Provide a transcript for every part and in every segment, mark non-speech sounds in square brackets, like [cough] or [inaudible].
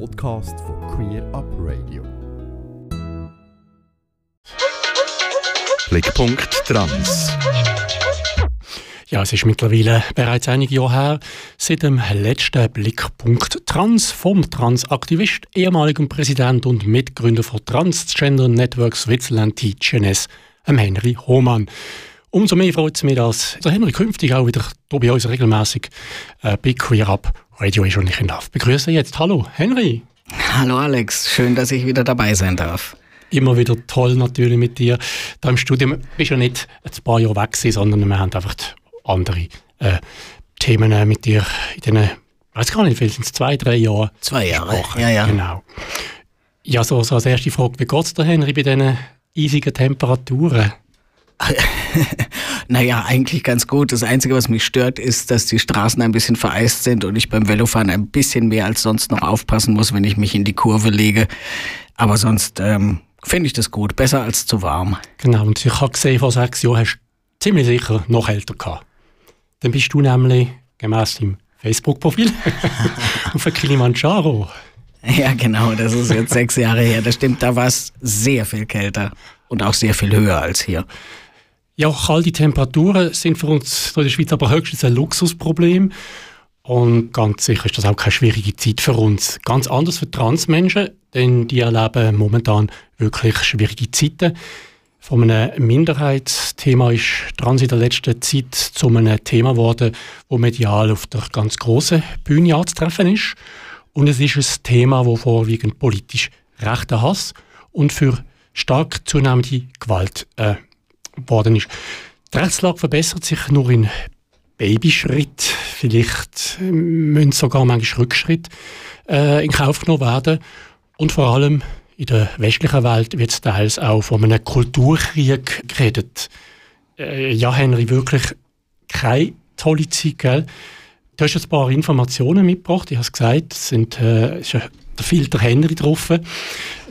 Podcast von Queer Up Radio. Blickpunkt Trans. Ja, es ist mittlerweile bereits einige Jahre her, seit dem letzten Blickpunkt Trans vom Transaktivist, ehemaligen Präsident und Mitgründer von Transgender Network Switzerland, TGNS, Henry Hohmann. Umso mehr freut es mich, dass der Henry künftig auch wieder hier bei uns regelmäßig äh, bei Queer Up Radio ist und ich ihn darf begrüßen jetzt. Hallo, Henry. Hallo Alex, schön, dass ich wieder dabei sein darf. Immer wieder toll natürlich mit dir. Da im Studium Du bist ja nicht ein paar Jahre weg gewesen, sondern wir haben einfach andere äh, Themen äh, mit dir in den, ich weiß gar nicht, vielleicht sind es zwei, drei Jahre. Zwei Jahre, ja, ja. Genau. Ja, so, so als erste Frage, wie geht es dir, Henry, bei diesen eisigen Temperaturen? [laughs] naja, eigentlich ganz gut. Das Einzige, was mich stört, ist, dass die Straßen ein bisschen vereist sind und ich beim Velofahren ein bisschen mehr als sonst noch aufpassen muss, wenn ich mich in die Kurve lege. Aber sonst ähm, finde ich das gut. Besser als zu warm. Genau, und ich habe gesehen, vor sechs Jahren hast du ziemlich sicher noch älter gehabt. Dann bist du nämlich gemäß deinem Facebook-Profil [laughs] auf Kilimanjaro. Ja, genau, das ist jetzt sechs Jahre her. Das stimmt, da war es sehr viel kälter und auch sehr viel höher als hier. Ja, kalte Temperaturen sind für uns in der Schweiz aber höchstens ein Luxusproblem. Und ganz sicher ist das auch keine schwierige Zeit für uns. Ganz anders für Transmenschen, denn die erleben momentan wirklich schwierige Zeiten. Von einem Minderheitsthema ist Trans in der letzten Zeit zu einem Thema geworden, das medial auf der ganz grossen Bühne anzutreffen ist. Und es ist ein Thema, das vorwiegend politisch rechter Hass und für stark zunehmende Gewalt äh, geworden ist. Die Rechtslage verbessert sich nur in Babyschritt. Vielleicht äh, müssen sogar manchmal Rückschritt äh, in Kauf genommen werden. Und vor allem in der westlichen Welt wird teils auch von einem Kulturkrieg geredet. Äh, ja, Henry, wirklich keine tolle Zeit, gell? Du hast jetzt ein paar Informationen mitgebracht. Ich habe es gesagt, es sind äh, ist der Filter Henry drauf.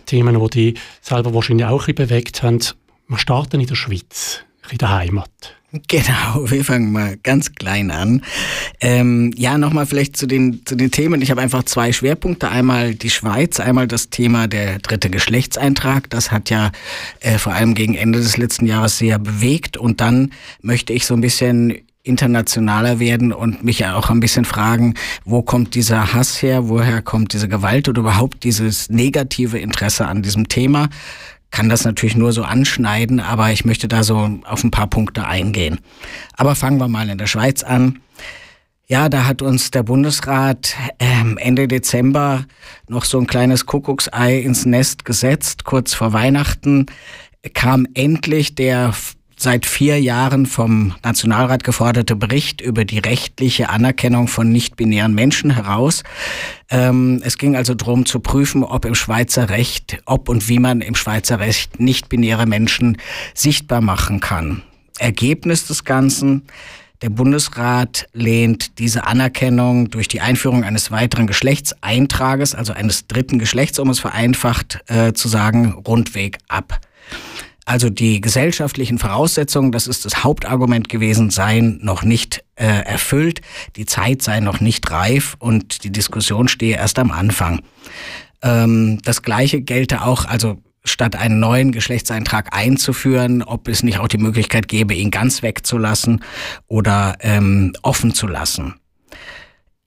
Themen, die dich selber wahrscheinlich auch ein bisschen bewegt haben. Wir starten in der Schweiz, in der Heimat. Genau, wir fangen mal ganz klein an. Ähm, ja, nochmal vielleicht zu den, zu den Themen. Ich habe einfach zwei Schwerpunkte. Einmal die Schweiz, einmal das Thema der dritte Geschlechtseintrag. Das hat ja äh, vor allem gegen Ende des letzten Jahres sehr bewegt. Und dann möchte ich so ein bisschen internationaler werden und mich auch ein bisschen fragen, wo kommt dieser Hass her, woher kommt diese Gewalt oder überhaupt dieses negative Interesse an diesem Thema kann das natürlich nur so anschneiden, aber ich möchte da so auf ein paar Punkte eingehen. Aber fangen wir mal in der Schweiz an. Ja, da hat uns der Bundesrat ähm, Ende Dezember noch so ein kleines Kuckucksei ins Nest gesetzt. Kurz vor Weihnachten kam endlich der seit vier Jahren vom Nationalrat geforderte Bericht über die rechtliche Anerkennung von nicht-binären Menschen heraus. Ähm, es ging also darum zu prüfen, ob im Schweizer Recht, ob und wie man im Schweizer Recht nicht-binäre Menschen sichtbar machen kann. Ergebnis des Ganzen, der Bundesrat lehnt diese Anerkennung durch die Einführung eines weiteren Geschlechtseintrages, also eines dritten Geschlechts, um es vereinfacht äh, zu sagen, rundweg ab. Also die gesellschaftlichen Voraussetzungen, das ist das Hauptargument gewesen, seien noch nicht äh, erfüllt, die Zeit sei noch nicht reif und die Diskussion stehe erst am Anfang. Ähm, das Gleiche gelte auch, also statt einen neuen Geschlechtseintrag einzuführen, ob es nicht auch die Möglichkeit gäbe, ihn ganz wegzulassen oder ähm, offen zu lassen.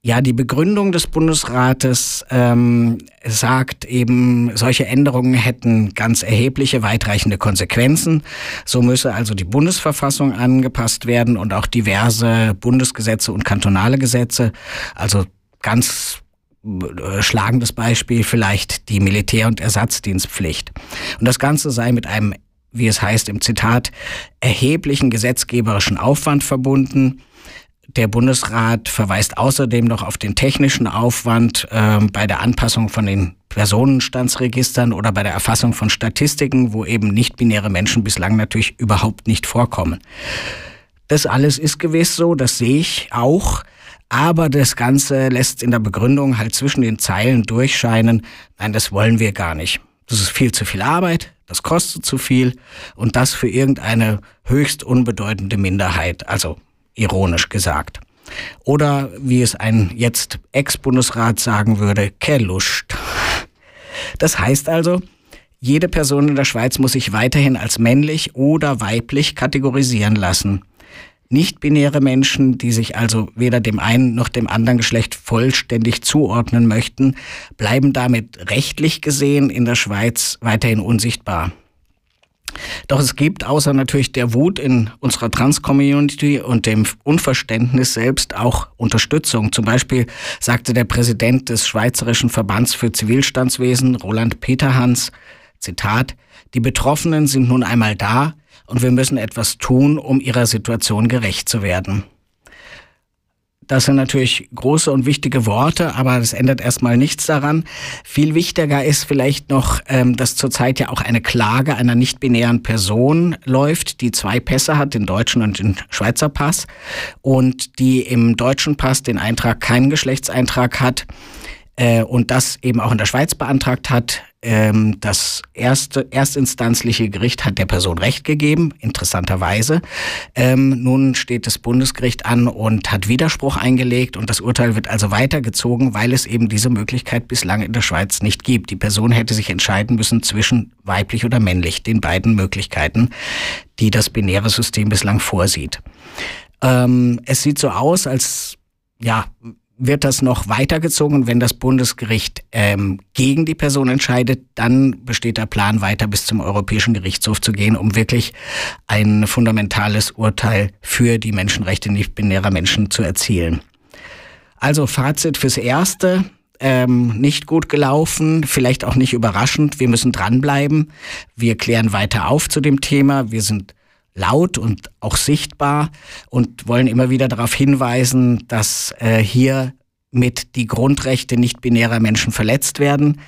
Ja, die Begründung des Bundesrates ähm, sagt eben, solche Änderungen hätten ganz erhebliche, weitreichende Konsequenzen. So müsse also die Bundesverfassung angepasst werden und auch diverse Bundesgesetze und kantonale Gesetze. Also ganz äh, schlagendes Beispiel vielleicht die Militär- und Ersatzdienstpflicht. Und das Ganze sei mit einem, wie es heißt im Zitat, erheblichen gesetzgeberischen Aufwand verbunden der Bundesrat verweist außerdem noch auf den technischen Aufwand äh, bei der Anpassung von den Personenstandsregistern oder bei der Erfassung von Statistiken, wo eben nicht-binäre Menschen bislang natürlich überhaupt nicht vorkommen. Das alles ist gewiss so, das sehe ich auch. Aber das Ganze lässt in der Begründung halt zwischen den Zeilen durchscheinen, nein, das wollen wir gar nicht. Das ist viel zu viel Arbeit, das kostet zu viel und das für irgendeine höchst unbedeutende Minderheit, also ironisch gesagt. Oder wie es ein jetzt Ex-Bundesrat sagen würde, Kellust. Das heißt also, jede Person in der Schweiz muss sich weiterhin als männlich oder weiblich kategorisieren lassen. Nicht-binäre Menschen, die sich also weder dem einen noch dem anderen Geschlecht vollständig zuordnen möchten, bleiben damit rechtlich gesehen in der Schweiz weiterhin unsichtbar. Doch es gibt außer natürlich der Wut in unserer Trans-Community und dem Unverständnis selbst auch Unterstützung. Zum Beispiel sagte der Präsident des Schweizerischen Verbands für Zivilstandswesen, Roland Peterhans, Zitat, die Betroffenen sind nun einmal da und wir müssen etwas tun, um ihrer Situation gerecht zu werden. Das sind natürlich große und wichtige Worte, aber das ändert erstmal nichts daran. Viel wichtiger ist vielleicht noch, ähm, dass zurzeit ja auch eine Klage einer nicht-binären Person läuft, die zwei Pässe hat, den deutschen und den Schweizer Pass, und die im deutschen Pass den Eintrag keinen Geschlechtseintrag hat äh, und das eben auch in der Schweiz beantragt hat. Ähm, das erste erstinstanzliche Gericht hat der Person Recht gegeben, interessanterweise. Ähm, nun steht das Bundesgericht an und hat Widerspruch eingelegt und das Urteil wird also weitergezogen, weil es eben diese Möglichkeit bislang in der Schweiz nicht gibt. Die Person hätte sich entscheiden müssen zwischen weiblich oder männlich, den beiden Möglichkeiten, die das binäre System bislang vorsieht. Ähm, es sieht so aus, als ja, wird das noch weitergezogen. Wenn das Bundesgericht ähm, gegen die Person entscheidet, dann besteht der Plan, weiter bis zum Europäischen Gerichtshof zu gehen, um wirklich ein fundamentales Urteil für die Menschenrechte nicht-binärer Menschen zu erzielen. Also Fazit fürs Erste. Ähm, nicht gut gelaufen, vielleicht auch nicht überraschend. Wir müssen dranbleiben. Wir klären weiter auf zu dem Thema. Wir sind laut und auch sichtbar und wollen immer wieder darauf hinweisen, dass äh, hier mit die Grundrechte nicht-binärer Menschen verletzt werden.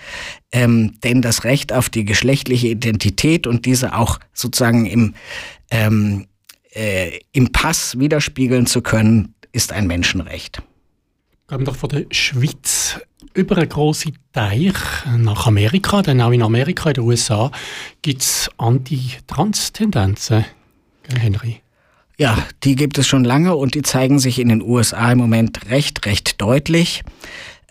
Ähm, denn das Recht auf die geschlechtliche Identität und diese auch sozusagen im, ähm, äh, im Pass widerspiegeln zu können, ist ein Menschenrecht. Gehen doch von der Schweiz über einen grossen Teich nach Amerika, denn auch in Amerika, in den USA, gibt es Anti-Trans-Tendenzen. Henry? Ja, die gibt es schon lange und die zeigen sich in den USA im Moment recht, recht deutlich.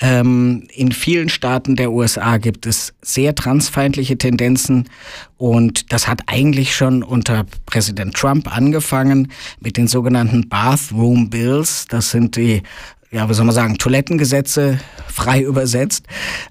Ähm, in vielen Staaten der USA gibt es sehr transfeindliche Tendenzen und das hat eigentlich schon unter Präsident Trump angefangen mit den sogenannten Bathroom Bills. Das sind die ja, wie soll man sagen, Toilettengesetze frei übersetzt,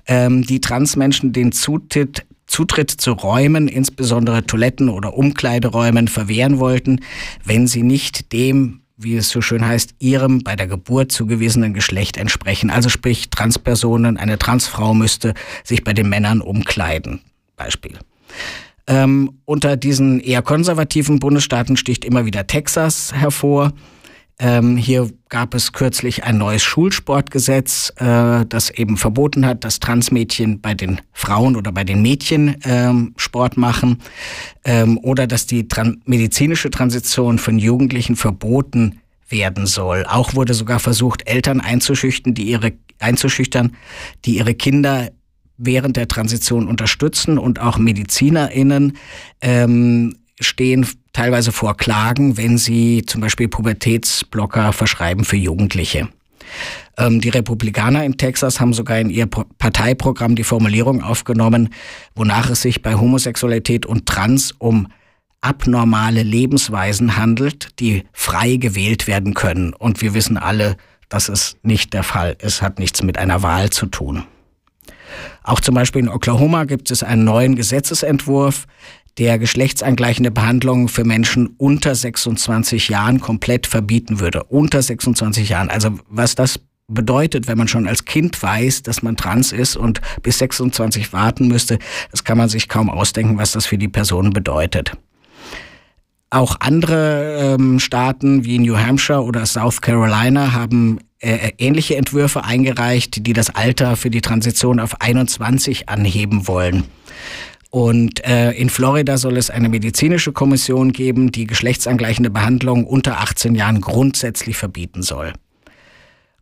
ähm, die Transmenschen den Zutritt Zutritt zu Räumen, insbesondere Toiletten oder Umkleideräumen, verwehren wollten, wenn sie nicht dem, wie es so schön heißt, ihrem bei der Geburt zugewiesenen Geschlecht entsprechen. Also sprich, Transpersonen, eine Transfrau müsste sich bei den Männern umkleiden. Beispiel. Ähm, unter diesen eher konservativen Bundesstaaten sticht immer wieder Texas hervor. Ähm, hier gab es kürzlich ein neues Schulsportgesetz, äh, das eben verboten hat, dass Transmädchen bei den Frauen oder bei den Mädchen ähm, Sport machen ähm, oder dass die tran medizinische Transition von Jugendlichen verboten werden soll. Auch wurde sogar versucht, Eltern einzuschüchtern, die ihre einzuschüchtern, die ihre Kinder während der Transition unterstützen und auch MedizinerInnen ähm, stehen teilweise vor Klagen, wenn sie zum Beispiel Pubertätsblocker verschreiben für Jugendliche. Ähm, die Republikaner in Texas haben sogar in ihr Parteiprogramm die Formulierung aufgenommen, wonach es sich bei Homosexualität und Trans um abnormale Lebensweisen handelt, die frei gewählt werden können. Und wir wissen alle, das ist nicht der Fall. Es hat nichts mit einer Wahl zu tun. Auch zum Beispiel in Oklahoma gibt es einen neuen Gesetzesentwurf, der geschlechtsangleichende Behandlung für Menschen unter 26 Jahren komplett verbieten würde. Unter 26 Jahren. Also was das bedeutet, wenn man schon als Kind weiß, dass man trans ist und bis 26 warten müsste, das kann man sich kaum ausdenken, was das für die Person bedeutet. Auch andere ähm, Staaten wie New Hampshire oder South Carolina haben äh, ähnliche Entwürfe eingereicht, die das Alter für die Transition auf 21 anheben wollen. Und äh, in Florida soll es eine medizinische Kommission geben, die geschlechtsangleichende Behandlung unter 18 Jahren grundsätzlich verbieten soll.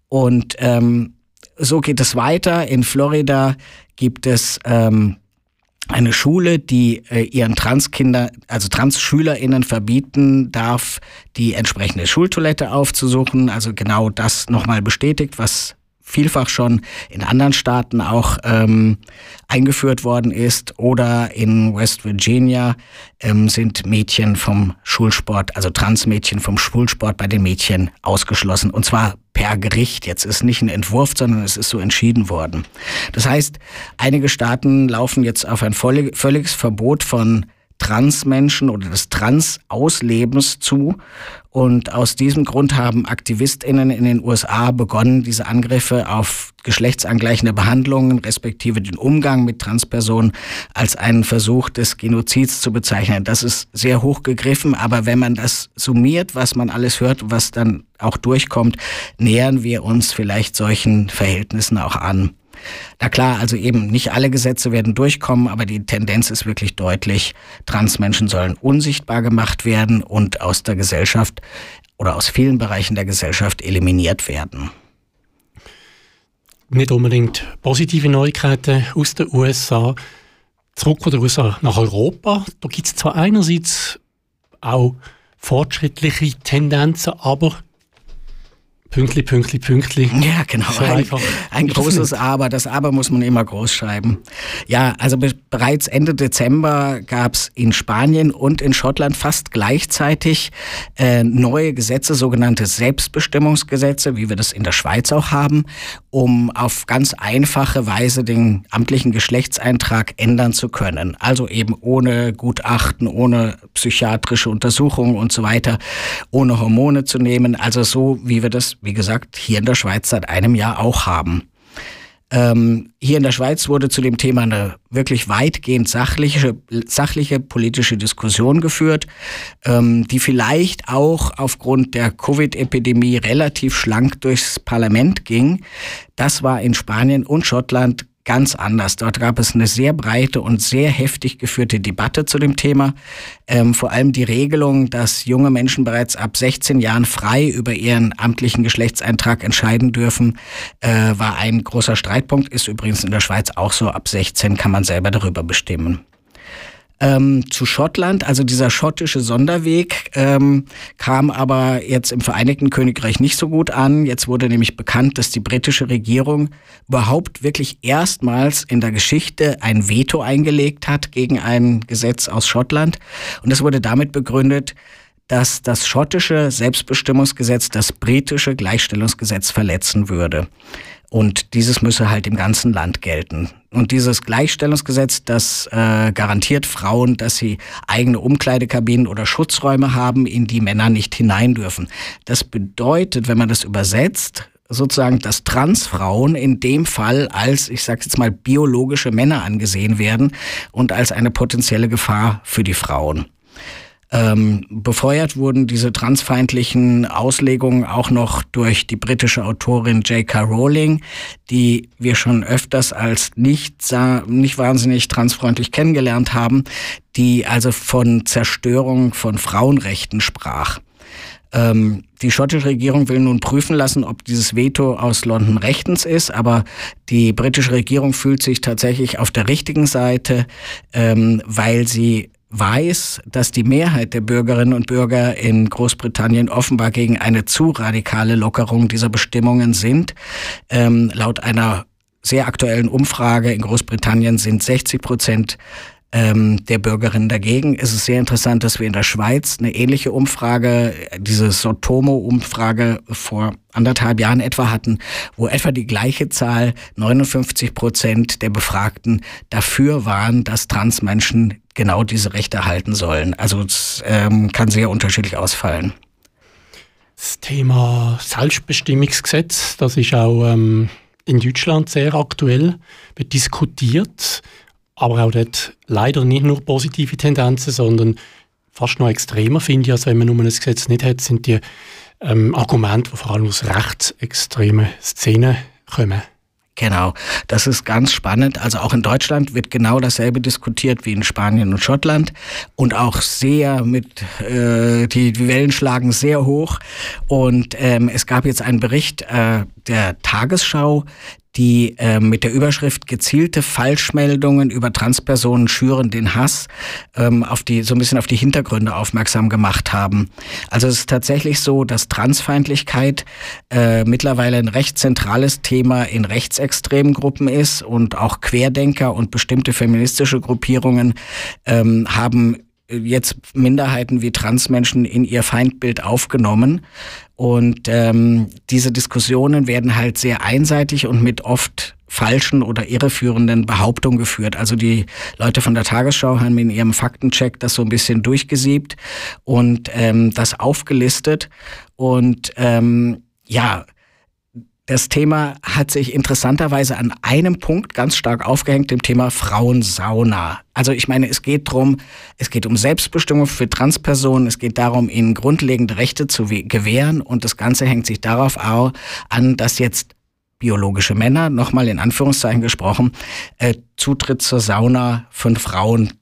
Und ähm, so geht es weiter. In Florida gibt es ähm, eine Schule, die äh, ihren Transkinder, also Trans-SchülerInnen verbieten darf, die entsprechende Schultoilette aufzusuchen. Also genau das nochmal bestätigt, was vielfach schon in anderen Staaten auch ähm, eingeführt worden ist. Oder in West Virginia ähm, sind Mädchen vom Schulsport, also Transmädchen vom Schulsport bei den Mädchen ausgeschlossen. Und zwar per Gericht. Jetzt ist nicht ein Entwurf, sondern es ist so entschieden worden. Das heißt, einige Staaten laufen jetzt auf ein völliges Verbot von Transmenschen oder des Trans-Auslebens zu. Und aus diesem Grund haben AktivistInnen in den USA begonnen, diese Angriffe auf geschlechtsangleichende Behandlungen respektive den Umgang mit Transpersonen als einen Versuch des Genozids zu bezeichnen. Das ist sehr hoch gegriffen, aber wenn man das summiert, was man alles hört, was dann auch durchkommt, nähern wir uns vielleicht solchen Verhältnissen auch an. Na klar, also eben nicht alle Gesetze werden durchkommen, aber die Tendenz ist wirklich deutlich. Transmenschen sollen unsichtbar gemacht werden und aus der Gesellschaft oder aus vielen Bereichen der Gesellschaft eliminiert werden. Nicht unbedingt positive Neuigkeiten aus den USA. Zurück von den USA nach Europa. Da gibt es zwar einerseits auch fortschrittliche Tendenzen, aber Pünktli, Pünktli, Pünktli. Ja, genau. So ein, ein großes Aber. Das Aber muss man immer groß schreiben. Ja, also be bereits Ende Dezember gab es in Spanien und in Schottland fast gleichzeitig äh, neue Gesetze, sogenannte Selbstbestimmungsgesetze, wie wir das in der Schweiz auch haben, um auf ganz einfache Weise den amtlichen Geschlechtseintrag ändern zu können. Also eben ohne Gutachten, ohne psychiatrische Untersuchungen und so weiter, ohne Hormone zu nehmen. Also so, wie wir das wie gesagt, hier in der Schweiz seit einem Jahr auch haben. Ähm, hier in der Schweiz wurde zu dem Thema eine wirklich weitgehend sachliche, sachliche politische Diskussion geführt, ähm, die vielleicht auch aufgrund der Covid-Epidemie relativ schlank durchs Parlament ging. Das war in Spanien und Schottland ganz anders. Dort gab es eine sehr breite und sehr heftig geführte Debatte zu dem Thema. Ähm, vor allem die Regelung, dass junge Menschen bereits ab 16 Jahren frei über ihren amtlichen Geschlechtseintrag entscheiden dürfen, äh, war ein großer Streitpunkt. Ist übrigens in der Schweiz auch so. Ab 16 kann man selber darüber bestimmen ähm, zu Schottland. Also dieser schottische Sonderweg ähm, kam aber jetzt im Vereinigten Königreich nicht so gut an. Jetzt wurde nämlich bekannt, dass die britische Regierung überhaupt wirklich erstmals in der Geschichte ein Veto eingelegt hat gegen ein Gesetz aus Schottland. Und das wurde damit begründet, dass das schottische Selbstbestimmungsgesetz das britische Gleichstellungsgesetz verletzen würde. Und dieses müsse halt im ganzen Land gelten. Und dieses Gleichstellungsgesetz, das äh, garantiert Frauen, dass sie eigene Umkleidekabinen oder Schutzräume haben, in die Männer nicht hinein dürfen. Das bedeutet, wenn man das übersetzt, sozusagen, dass Transfrauen in dem Fall als, ich sage jetzt mal, biologische Männer angesehen werden und als eine potenzielle Gefahr für die Frauen. Ähm, befeuert wurden diese transfeindlichen Auslegungen auch noch durch die britische Autorin J.K. Rowling, die wir schon öfters als nicht, nicht wahnsinnig transfreundlich kennengelernt haben, die also von Zerstörung von Frauenrechten sprach. Ähm, die schottische Regierung will nun prüfen lassen, ob dieses Veto aus London rechtens ist, aber die britische Regierung fühlt sich tatsächlich auf der richtigen Seite, ähm, weil sie weiß, dass die Mehrheit der Bürgerinnen und Bürger in Großbritannien offenbar gegen eine zu radikale Lockerung dieser Bestimmungen sind. Ähm, laut einer sehr aktuellen Umfrage in Großbritannien sind 60 Prozent ähm, der Bürgerinnen dagegen. Es ist sehr interessant, dass wir in der Schweiz eine ähnliche Umfrage, diese Sotomo-Umfrage vor anderthalb Jahren etwa hatten, wo etwa die gleiche Zahl, 59 Prozent der Befragten dafür waren, dass Transmenschen genau diese Rechte erhalten sollen. Also es ähm, kann sehr unterschiedlich ausfallen. Das Thema Selbstbestimmungsgesetz, das ist auch ähm, in Deutschland sehr aktuell, wird diskutiert aber auch dort leider nicht nur positive Tendenzen, sondern fast noch extremer finde ich, als wenn man nur ein Gesetz nicht hat, sind die ähm, Argumente, die vor allem aus rechtsextremen Szenen kommen. Genau, das ist ganz spannend. Also auch in Deutschland wird genau dasselbe diskutiert wie in Spanien und Schottland und auch sehr mit, äh, die, Wellen schlagen sehr hoch. Und ähm, es gab jetzt einen Bericht äh, der Tagesschau, die äh, mit der Überschrift gezielte Falschmeldungen über Transpersonen schüren den Hass ähm, auf die so ein bisschen auf die Hintergründe aufmerksam gemacht haben. Also es ist tatsächlich so, dass Transfeindlichkeit äh, mittlerweile ein recht zentrales Thema in rechtsextremen Gruppen ist und auch Querdenker und bestimmte feministische Gruppierungen ähm, haben jetzt Minderheiten wie Transmenschen in ihr Feindbild aufgenommen. Und ähm, diese Diskussionen werden halt sehr einseitig und mit oft falschen oder irreführenden Behauptungen geführt. Also die Leute von der Tagesschau haben in ihrem Faktencheck das so ein bisschen durchgesiebt und ähm, das aufgelistet. Und ähm, ja, das Thema hat sich interessanterweise an einem Punkt ganz stark aufgehängt, dem Thema Frauensauna. Also ich meine, es geht drum, es geht um Selbstbestimmung für Transpersonen, es geht darum, ihnen grundlegende Rechte zu gewähren und das Ganze hängt sich darauf an, dass jetzt biologische Männer, nochmal in Anführungszeichen gesprochen, äh, Zutritt zur Sauna von Frauen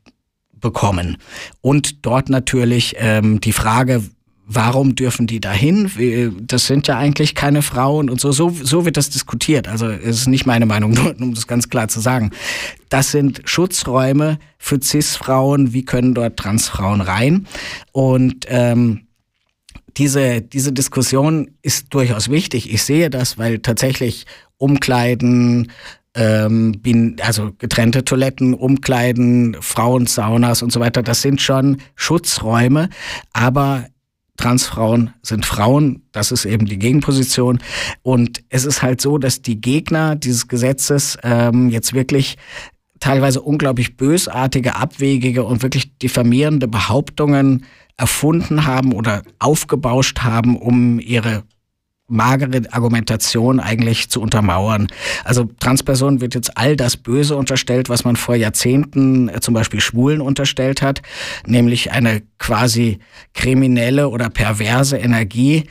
bekommen. Und dort natürlich ähm, die Frage, warum dürfen die dahin? Das sind ja eigentlich keine Frauen und so. So, so wird das diskutiert. Also es ist nicht meine Meinung, [laughs] nur um das ganz klar zu sagen. Das sind Schutzräume für CIS-Frauen. Wie können dort Transfrauen rein? Und ähm, diese, diese Diskussion ist durchaus wichtig. Ich sehe das, weil tatsächlich Umkleiden, ähm, bin, also getrennte Toiletten, Umkleiden, Frauensaunas und so weiter, das sind schon Schutzräume, aber Transfrauen sind Frauen, das ist eben die Gegenposition. Und es ist halt so, dass die Gegner dieses Gesetzes ähm, jetzt wirklich teilweise unglaublich bösartige, abwegige und wirklich diffamierende Behauptungen erfunden haben oder aufgebauscht haben, um ihre magere Argumentation eigentlich zu untermauern. Also Transpersonen wird jetzt all das Böse unterstellt, was man vor Jahrzehnten äh, zum Beispiel Schwulen unterstellt hat, nämlich eine quasi kriminelle oder perverse Energie,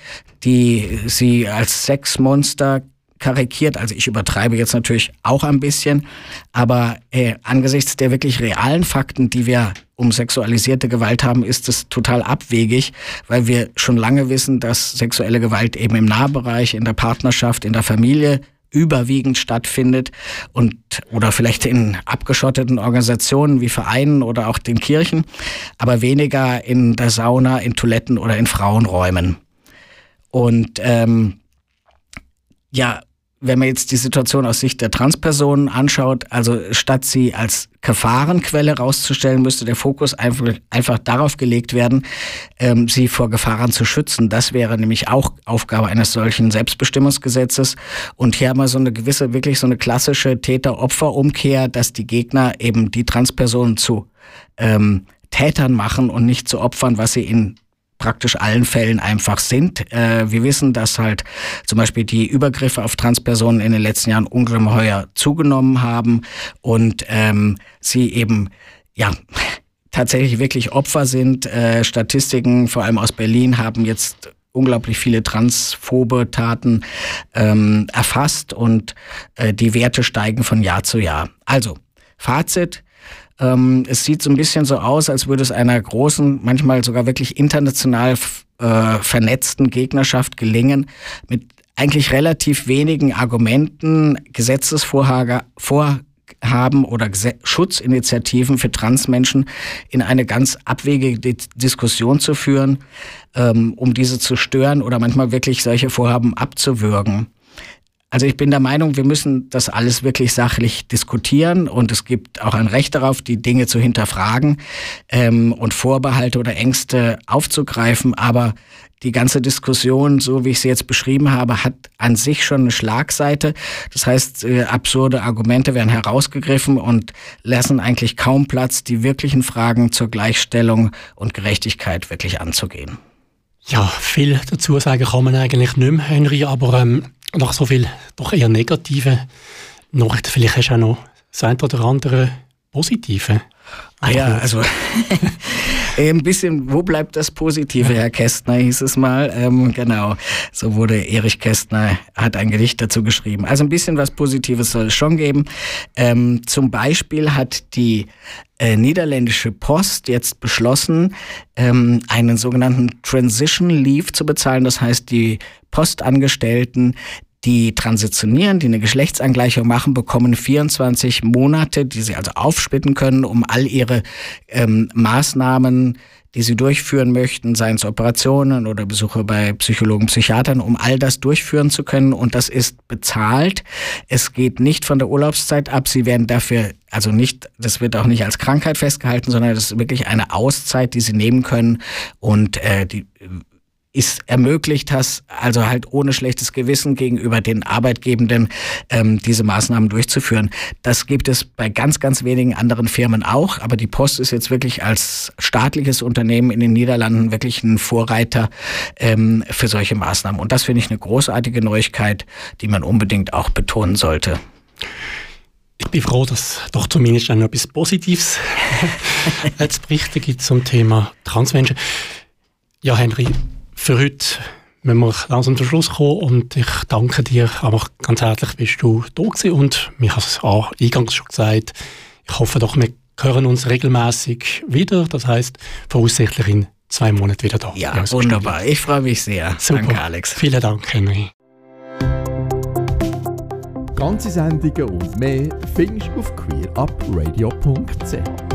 die sie als Sexmonster karikiert. Also ich übertreibe jetzt natürlich auch ein bisschen, aber äh, angesichts der wirklich realen Fakten, die wir um sexualisierte Gewalt haben, ist es total abwegig, weil wir schon lange wissen, dass sexuelle Gewalt eben im Nahbereich, in der Partnerschaft, in der Familie überwiegend stattfindet und oder vielleicht in abgeschotteten Organisationen wie Vereinen oder auch den Kirchen, aber weniger in der Sauna, in Toiletten oder in Frauenräumen. Und ähm, ja, wenn man jetzt die Situation aus Sicht der Transpersonen anschaut, also statt sie als Gefahrenquelle rauszustellen, müsste der Fokus einfach, einfach darauf gelegt werden, ähm, sie vor Gefahren zu schützen. Das wäre nämlich auch Aufgabe eines solchen Selbstbestimmungsgesetzes. Und hier haben wir so eine gewisse, wirklich so eine klassische Täter-Opfer-Umkehr, dass die Gegner eben die Transpersonen zu ähm, Tätern machen und nicht zu Opfern, was sie in praktisch allen Fällen einfach sind. Äh, wir wissen, dass halt zum Beispiel die Übergriffe auf Transpersonen in den letzten Jahren ungeheuer zugenommen haben und ähm, sie eben, ja, [laughs] tatsächlich wirklich Opfer sind. Äh, Statistiken, vor allem aus Berlin, haben jetzt unglaublich viele transphobe Taten ähm, erfasst und äh, die Werte steigen von Jahr zu Jahr. Also, Fazit, ähm, es sieht so ein bisschen so aus, als würde es einer großen, manchmal sogar wirklich international äh, vernetzten Gegnerschaft gelingen, mit eigentlich relativ wenigen Argumenten Gesetzesvorhaben oder Gesetz Schutzinitiativen für Transmenschen in eine ganz abwegige Diskussion zu führen, ähm, um diese zu stören oder manchmal wirklich solche Vorhaben abzuwürgen. Also ich bin der Meinung, wir müssen das alles wirklich sachlich diskutieren und es gibt auch ein Recht darauf, die Dinge zu hinterfragen ähm, und Vorbehalte oder Ängste aufzugreifen. Aber die ganze Diskussion, so wie ich sie jetzt beschrieben habe, hat an sich schon eine Schlagseite. Das heißt, äh, absurde Argumente werden herausgegriffen und lassen eigentlich kaum Platz, die wirklichen Fragen zur Gleichstellung und Gerechtigkeit wirklich anzugehen. Ja, viel dazu sagen kann man eigentlich nicht mehr, Henry, aber ähm, nach so viel doch eher negativen Nachrichten, vielleicht hast du auch noch das eine oder andere positive. Ah ja, also [laughs] ein bisschen, wo bleibt das Positive, Herr Kästner, hieß es mal. Ähm, genau, so wurde Erich Kästner, hat ein Gedicht dazu geschrieben. Also ein bisschen was Positives soll es schon geben. Ähm, zum Beispiel hat die äh, niederländische Post jetzt beschlossen, ähm, einen sogenannten Transition Leave zu bezahlen. Das heißt, die Postangestellten, die transitionieren, die eine Geschlechtsangleichung machen, bekommen 24 Monate, die sie also aufsplitten können, um all ihre ähm, Maßnahmen die sie durchführen möchten, seien es Operationen oder Besuche bei Psychologen, Psychiatern, um all das durchführen zu können. Und das ist bezahlt. Es geht nicht von der Urlaubszeit ab. Sie werden dafür, also nicht, das wird auch nicht als Krankheit festgehalten, sondern das ist wirklich eine Auszeit, die sie nehmen können. Und äh, die ist ermöglicht hast, also halt ohne schlechtes Gewissen gegenüber den Arbeitgebenden ähm, diese Maßnahmen durchzuführen. Das gibt es bei ganz, ganz wenigen anderen Firmen auch, aber die Post ist jetzt wirklich als staatliches Unternehmen in den Niederlanden wirklich ein Vorreiter ähm, für solche Maßnahmen. Und das finde ich eine großartige Neuigkeit, die man unbedingt auch betonen sollte. Ich bin froh, dass doch zumindest noch etwas Positives [laughs] zu berichten gibt zum Thema Transmenschen. Ja, Henry, für heute müssen wir langsam zum Schluss kommen und ich danke dir einfach ganz herzlich, bist du da gewesen und ich habe es auch eingangs schon gesagt, ich hoffe doch, wir hören uns regelmäßig wieder, das heißt voraussichtlich in zwei Monaten wieder da. Ja, wunderbar. Ich freue mich sehr. Super. Danke, Alex. Vielen Dank, Henry. Ganze Sendungen und mehr findest du auf queerupradio.ch